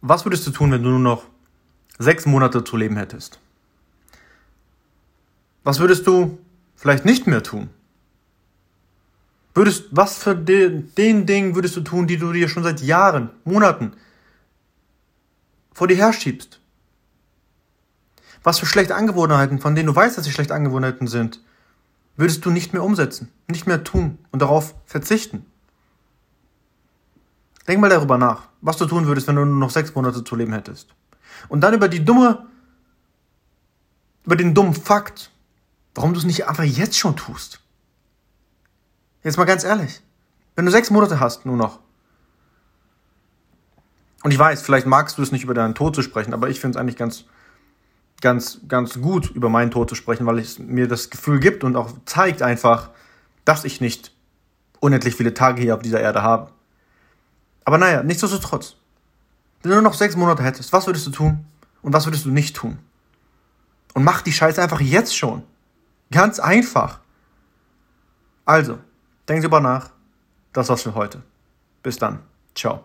Was würdest du tun, wenn du nur noch sechs Monate zu leben hättest? Was würdest du vielleicht nicht mehr tun? Würdest, was für den, den Dingen würdest du tun, die du dir schon seit Jahren, Monaten vor dir herschiebst? Was für schlechte Angewohnheiten, von denen du weißt, dass sie schlechte Angewohnheiten sind, würdest du nicht mehr umsetzen, nicht mehr tun und darauf verzichten? Denk mal darüber nach, was du tun würdest, wenn du nur noch sechs Monate zu leben hättest. Und dann über die dumme, über den dummen Fakt, warum du es nicht einfach jetzt schon tust. Jetzt mal ganz ehrlich. Wenn du sechs Monate hast, nur noch. Und ich weiß, vielleicht magst du es nicht über deinen Tod zu sprechen, aber ich finde es eigentlich ganz, ganz, ganz gut, über meinen Tod zu sprechen, weil es mir das Gefühl gibt und auch zeigt einfach, dass ich nicht unendlich viele Tage hier auf dieser Erde habe. Aber naja, nichtsdestotrotz. Wenn du nur noch sechs Monate hättest, was würdest du tun und was würdest du nicht tun? Und mach die Scheiße einfach jetzt schon. Ganz einfach. Also, denk drüber nach. Das war's für heute. Bis dann. Ciao.